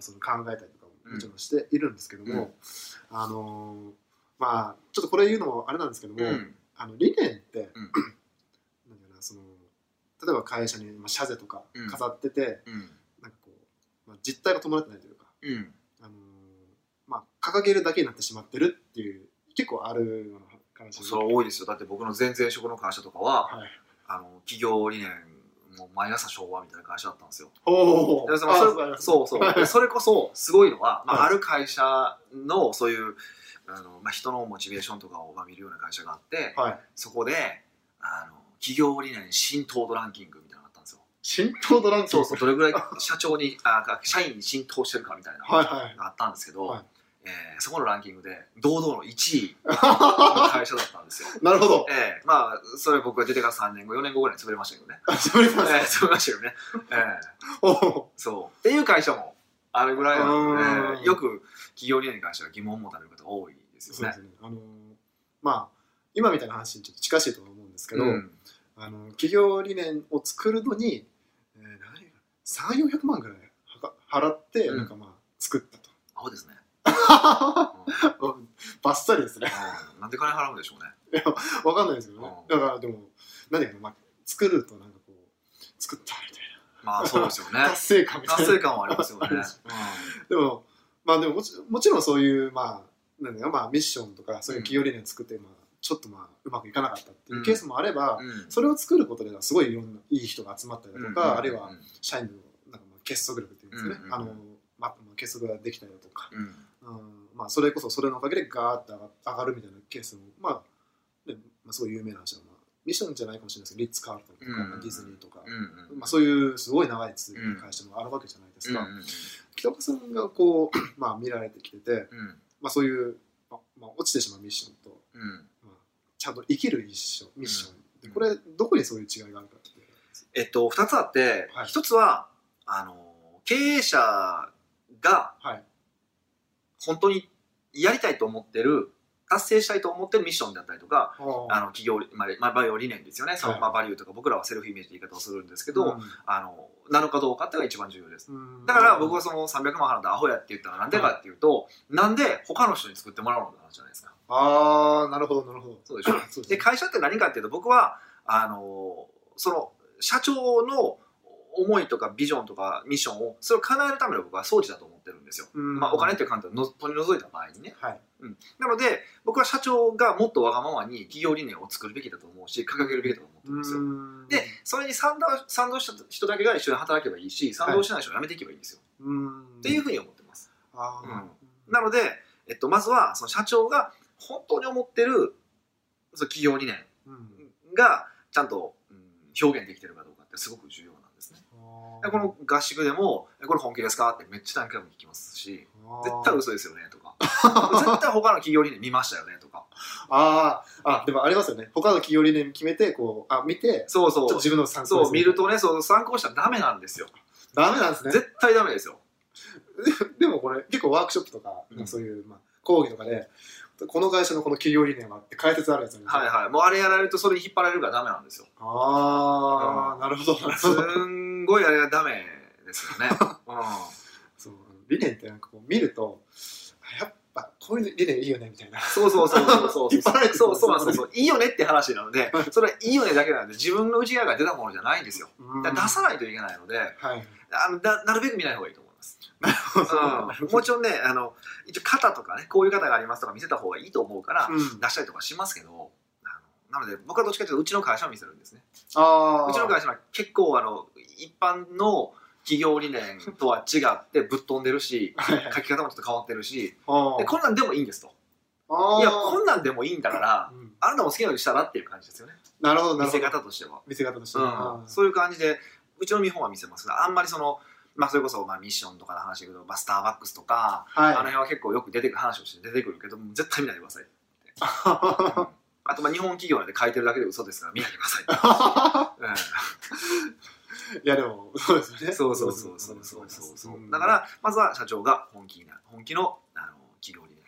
その考えたりとかももちろんしているんですけども、あのーまあちょっとこれ言うのもあれなんですけども、うん。あの理念って、うん。なんだろうなその例えば会社にまあシャゼとかうん。飾ってて、うん。なんかこう、まあ、実態が伴ってないというか、うん。あのーまあ、掲げるだけになってしまってるっていう結構あるような話。それ多いですよ。だって僕の前々職の会社とかははい。あの企業理念もう毎朝昭和みたいな会社だったんですよ。ほでそれそうそうでそれこそすごいのは、まあ、はい。ある会社のそういうあの、まあ、人のモチベーションとかをまあ見るような会社があってはい。そこであの企業理念浸透度ランキングみたいなのがあったんですよ。浸透ドランキング。そうそう。どれぐらい社長にあ社員に浸透してるかみたいなのはいはい。があったんですけど、はいえーそこのランキングで堂々の1位の会社だったんですよ。なるほど。ええまあそれ僕が出てから3年後4年後ぐらいに潰れましたけどね。それええ潰れましたよね。ええおお。そう。っていう会社もあるぐらいなので、うん。よく企業理念に関しては疑問を持たれる方が多いですよね。そうですね。あのーまあ今みたいな話にちょっと近しいと思うんですけど、うん。あの企業理念を作るのに、えー、何3400万ぐらい払って、うん。なんかまあ作ったと。アホですね、うん バッサリですね。うん。なんで金払うんでしょうね。わかんないですけどね、うん。だからでも何だかな、まあ、作るとなんかこう作ったみたいまあそうですよね。な達成感みたいな。達成感はありますよね、ありますでもまあでももちもちろんそういうまあなんだよまあミッションとかそういう企業理念を作って、まあ、ちょっとまあうまくいかなかったっていうケースもあれば、うん。うんそれを作ることではすごいいろんないい人が集まったりだとか、うん。あるいは社員のなんかまあ結束力っていうんですかね、うんうんうん。あのまあ、結束ができたりだとか、うんうん。まあ、それこそそれのおかげでガーッと上がるみたいなケースも、まあねまあ、すごい有名な話は、まあ、ミッションじゃないかもしれないですけどリッツ・カールトンとか、うん。まあディズニーとか、うんうん。まあ、そういうすごい長い続きの会社もあるわけじゃないですか、うん。うん。北岡さんがこう、まあ、見られてきてて、うん。まあ、そういう、まあまあ、落ちてしまうミッションと、うん。まあ、ちゃんと生きるミッション。ミッション、これどこにそういう違いがあるかってえっと2つあって、はい。1つはあの経営者がはい本当にやりたいと思ってる達成したいと思ってるミッションだったりとかあの企業、まあまあ、バイオ理念ですよね、そのはい。まあ、バリューとか僕らはセルフイメージって言い方をするんですけど、うん。あのなのかどうかっていうのが一番重要です。うん。だから僕はその300万払ったアホやって言ったらなんでかっていうと、なんで他の人に作ってもらうのかじゃないですか。ああなるほどなるほど。そうでしょ。で会社って何かっていうと僕はあのその社長の思いとかビジョンとかミッションをそれを叶えるための僕は装置だと思ってるんですよ、うん。まあ、お金っていう観点をの取り除いた場合にね。はい。なので僕は社長がもっとわがままに企業理念を作るべきだと思うし掲げるべきだと思ってるんですよ。うん。でそれに賛同賛同した人だけが一緒に働けばいいし賛同しない人はやめていけばいいんですよ、うん。っていうふうに思ってます。あー。なので、えっと、まずはその社長が本当に思ってるその企業理念うん。がちゃんと、うん表現できてるかどうかってすごく重要なんですね。でこの合宿でも「えこれ本気ですか?」ってめっちゃ何回も聞きますし「絶対嘘ですよね」とか「絶対他の企業理念見ましたよね」とか。あー。あでもありますよね。他の企業理念決めてこうあ見てそうそう。自分の参考そう見るとねそう参考したらダメなんですよ。ダメなんですね。絶対ダメですよ。でもこれ結構ワークショップとか、うん。そういう、まあ、講義とかでこの会社のこの企業理念はって解説あるやつはいはい。もうあれやられるとそれに引っ張られるからダメなんですよ。ああ、うん。なるほど。なるすほどんごいあれがダメですよね、うん。そう理念ってなんかこう見るとあやっぱこういう理念いいよねみたいな。そうそうそうそうそう。引っ張られてくるそうそうなんですよいいよねって話なのでそれはいいよねだけなんで自分の内側から出たものじゃないんですよ。出さないといけないのではい。あのななるべく見ない方がいいと思います、ううん、もちろんねあの一応肩とかねこういう肩がありますとか見せた方がいいと思うからうん。出したりとかしますけどなので僕はどっちかというとうちの会社を見せるんですね。ああうちの会社は結構あの一般の企業理念とは違ってぶっ飛んでるし書き方もちょっと変わってるしあでこんなんでもいいんですと。あいやこんなんでもいいんだからうん。あなたも好きなようにしたらっていう感じですよね。なるほどな見せるほど。方としては、見せ方としてうん。は、そういう感じでうちの見本は見せますがあんまりそのまあそれこそまあミッションとかの話だけど、まあ、スターバックスとか、はい。あの辺は結構よく出てくる話をして出てくるけども絶対見ないでください、う んあとまあ日本企業なんで書いてるだけで嘘ですから見ないでください、う んいやでもそうですよね。そうそうそうそうそうそうそう、ん。だからまずは社長が本気な本気のあの企業理念。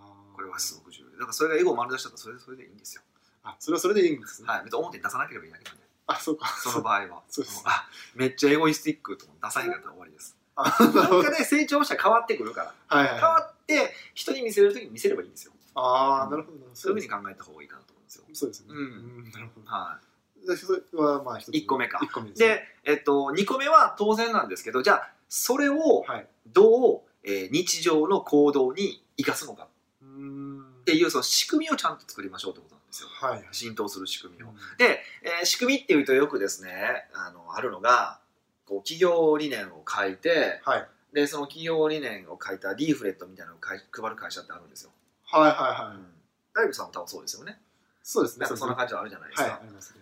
あー。これはすごく重要で。だからそれがエゴを丸出しだったらそれでそれでいいんですよ。あそれはそれでいいんですね。はい。別に表に出さなければいいだけなんであそうか。その場合は。そうです。あめっちゃエゴイスティックと出さへんかったら終わりです。あなんかで成長したら変わってくるから。はいはい変わって人に見せる時に見せればいいんですよ。ああなるほど。そういうふうに考えた方がいいかなと思うんですよ。そうですね。うん。ん。なるほどはじゃあそれはまあ一つ一個目か。一個目い、ですね。で、えっと、2個目は当然なんですけどじゃあそれをはい。どう、えー日常の行動に生かすのか。っていうその仕組みをちゃんと作りましょうってことなんですよ。はい浸透する仕組みを。うん。で、えー仕組みっていうとよくですねあのあるのがこう企業理念を書いてはい。でその企業理念を書いたリーフレットみたいなのを配る会社ってあるんですよ、はいはいはい。うん。大工さんも多分そうですよね。そうですね。そんな感感じはあるじゃないですはいか、ありますね。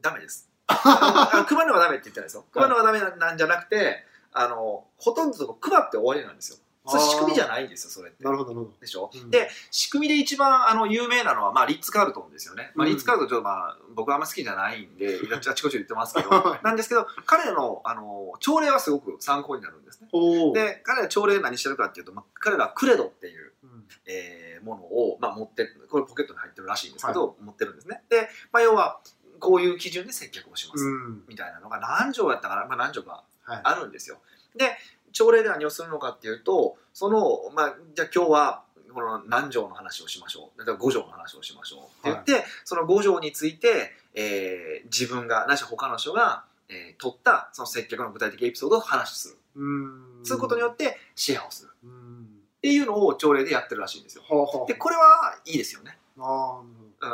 ダメです。あ配るのがダメって言ってないですよ。配るのがダメなんじゃなくてあのほとんど配って終わりなんですよそれ仕組みじゃないんですよそれって。なるほどなるほでしょ、うん。で仕組みで一番あの有名なのは、まあ、リッツ・カールトンですよね、まあ、うん。リッツ・カールトンちょっと、まあ、僕はあんま好きじゃないんであちこち言ってますけど。はい。なんですけど彼のあの朝礼はすごく参考になるんですね。で彼は朝礼何してるかっていうと、まあ、彼らはクレドっていう、うん。えーものを、まあ、持ってこれポケットに入ってるらしいんですけど、持ってるんですね。で、まあ、要はこういう基準で接客をします、うん。みたいなのが何条やったかな、まあ、何条かはい。あるんですよ。で朝礼で何をするのかっていうとその、まあ、じゃあ今日はこの何条の話をしましょう。例えば5条の話をしましょう。って言って、その5条について、えー自分がないしは他の人が、えー取ったその接客の具体的エピソードを話しする、うん。そういうことによってシェアをする。うん。っていうのを朝礼でやってるらしいんですよ。はあはあでこれはいいですよね。あ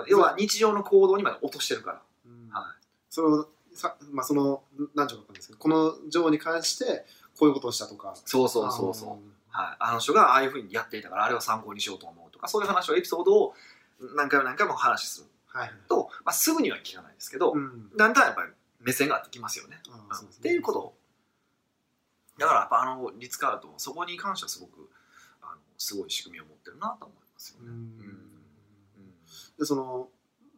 要は日常の行動にまで落としてるから。うん。はそのさまあその何条かわかんですけどこの条に関してこういうことをしたとか。そうそうそうそう。はい、あの人がああいうふうにやっていたからあれを参考にしようと思うとかそういう話をエピソードを何回も何回も話する。はいはい。と、まあ、すぐには聞かないですけど、うん。だんだんやっぱり目線が合ってきますよね。うですね。っていうこと。だからやっぱあのリッツ・カールトンはそこに関してはすごくあのすごい仕組みを持ってるなと思いますよね。うん。うん。でその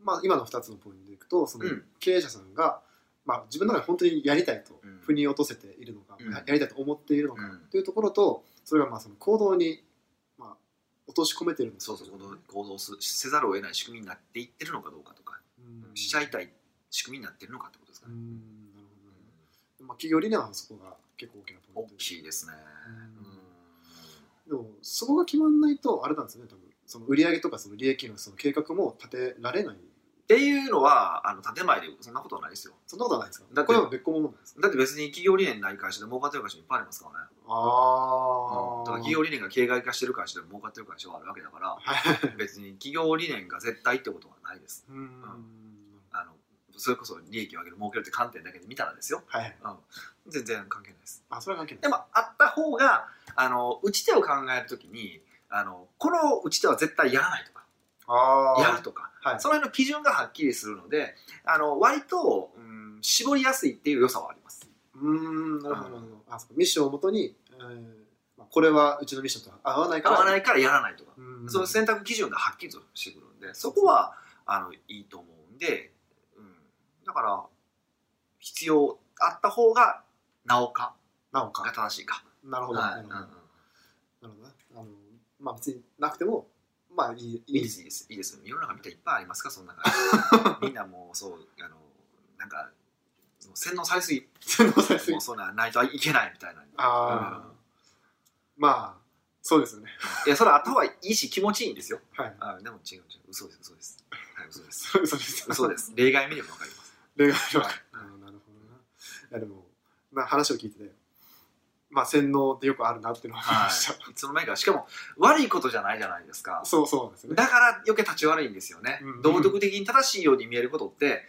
まあ今の2つのポイントでいくとそのうん。経営者さんがまあ自分の中で本当にやりたいとうん。腑に落とせているのかうん。ややりたいと思っているのかうん。というところとそれがまあその行動にまあ落とし込めてるのか。そうそう行動行動すせざるを得ない仕組みになっていってるのかどうかとか、うん。しちゃいたい仕組みになってるのかってことですかね。うんなるほどまあ企業理念はそこが結構大きなポイ大ントで。きいですね。でもそこが決まんないとあれなんですよね多分。その売上とかその利益のその計画も立てられないっていうのはあの建前でそんなことはないですよ。そんなことはないですか？だってこれは別個ものなんですか？だって別に企業理念ない会社で儲かってる会社いっぱいありますからね。ああだから企業理念が形骸化してる会社で儲かってる会社はあるわけだから、はい別に企業理念が絶対ってことはないです。うんあのそれこそ利益を上げる儲けるって観点だけで見たらですよ。はいうん、全然関係ないです。あそれは関係ないでもあった方があの打ち手を考えるときにあのこの打ち手は絶対やらないとかやるとかはい。その辺の基準がはっきりするのであの割と、うん、絞りやすいっていう良さはあります。うーんなるほどなるほど。あそうか。ミッションをもとに、えーまあ、これはうちのミッションと合わないから合わないからやらないとか、うん。その選択基準がはっきりとしてくるんでそこはあのいいと思うんで、うん、だから必要あった方がなおかなおか。が正しいか。なるほど、はないなるほどね。あのまあ別になくてもまあいいいいいいですいいですいいです。世の中見たらいっぱいありますかそんな感じみんなもうそうあのなんか洗脳されすぎ。洗脳されすぎ。もうそんなんないといけないみたいな。ああ、まあそうですよね。いやそれあった方がいいし気持ちいいんですよ。はい。あでも違う違う。嘘です嘘です。はい嘘です。そ う嘘です。嘘です。例外見ればわかります。例外了解あーなるほどな。いやでも、まあ、話を聞いててまあ洗脳ってよくあるなっていうのを思いました、い。つの間にか。しかも悪いことじゃないじゃないですか。そうそうですよね。だから余計立ち悪いんですよね、うん。道徳的に正しいように見えることって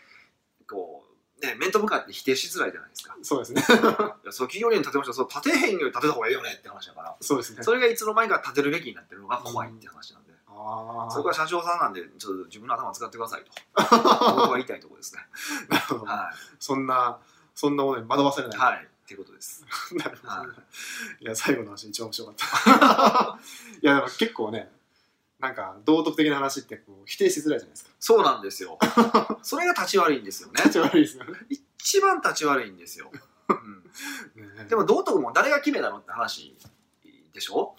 こうね面と向かって否定しづらいじゃないですか。そうですね。そう企業に建てました。そう建てへんより建てた方がいいよねって話だから。そうですね。それがいつの間にか建てるべきになってるのが怖いって話なんで、ああそれから社長さんなんでちょっと自分の頭使ってくださいと。僕は言いたいところですね。なるほど、はそんなそんなものに惑わされないい、はい、っていうことです。なるほど、はい。い、や最後の話一番面白かった。いや結構ねなんか道徳的な話ってこう否定しづらいじゃないですか。そうなんですよ。それが立ち悪いんですよね。立ち悪いですよね。一番立ち悪いんですよ、うん。ねでも道徳も誰が決めたのって話でしょ？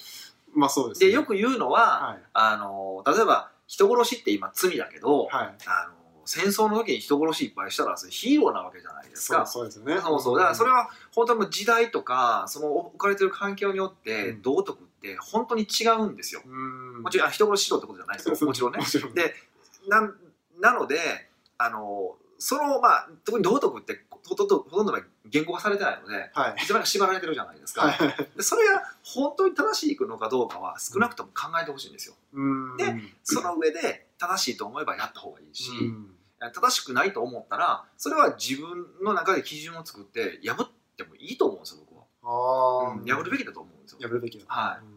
まあそうです、ね、でよく言うのは、はい。あの例えば人殺しって今罪だけど、はい。あの戦争の時に人殺しいっぱいしたらそれヒーローなわけじゃないですか。そうですよね。そうそう。だからそれはは本当に時代とかその置かれてる環境によってうん。道徳って本当に違うんですよ。うん。もちろんあ人殺ししろってことじゃないですよ。もちろんね。ん。でななのであのそのまあ特に道徳ってほとんどほとんどが言語化されてないのではい。一番縛られてるじゃないですか。はい。でそれが本当に正しいのかどうかは少なくとも考えてほしいんですよ。うん。でその上で正しいと思えばやった方がいいし、うん正しくないと思ったらそれは自分の中で基準を作って破ってもいいと思うんですよ僕は、ああうん破るべきだと思うんですよ。破るべきだ。はい。うん。っ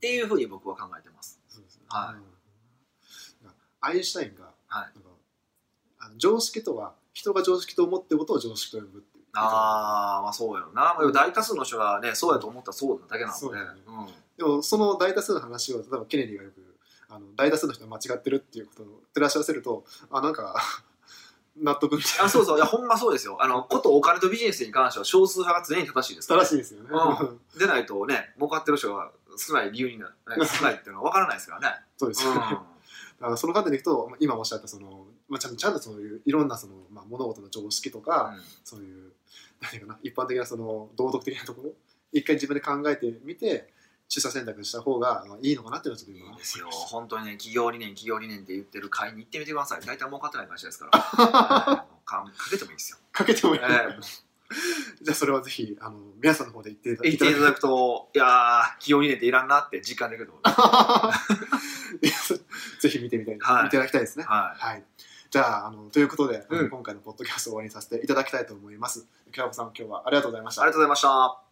ていうふうに僕は考えてます。そうですね。はい。うん。アインシュタインがはい。あの常識とは人が常識と思ってることを常識と呼ぶっていう。ああまあそうやろな。大多数の人がねそうやと思ったらそうなだけなので。ね。うん。でもその大多数の話を例えばケネディがよくあの大多数の人が間違ってるっていうことを照らし合わせるとあなんか 納得みたいな。あそうそう。いやほんまそうですよ。あのことお金とビジネスに関しては少数派が常に正しいですから、正しいですよね、うでないとね儲かってる人が少ない理由にな、ね、少ないっていうのは分からないですからね、そうです。よね、だからその観点でいくとまあ今おっしゃったその、まあ、ちゃんとちゃんとそういういろんなその、まあ、物事の常識とか、うん。そういう何かな一般的なその道徳的なところ一回自分で考えてみて取捨選択した方がまあいいのかなっていうのはちょっと今いいですよ。本当にね企業理念企業理念って言ってる会に行ってみてください大体儲かってない会社ですから。かかけてもいいですよ、かけてもいい、ええ。じゃあそれはぜひあの皆さんの方で言っていただ言っていただくといやー企業理念っていらんなって実感できると思います。ぜひ見てみたい、はい。見ていただきたいですね。ははい。じゃあ、あの、ということで、うん。今回のポッドキャストを終わりにさせていただきたいと思います。きらこさん、今日はありがとうございました。いありが。とうございました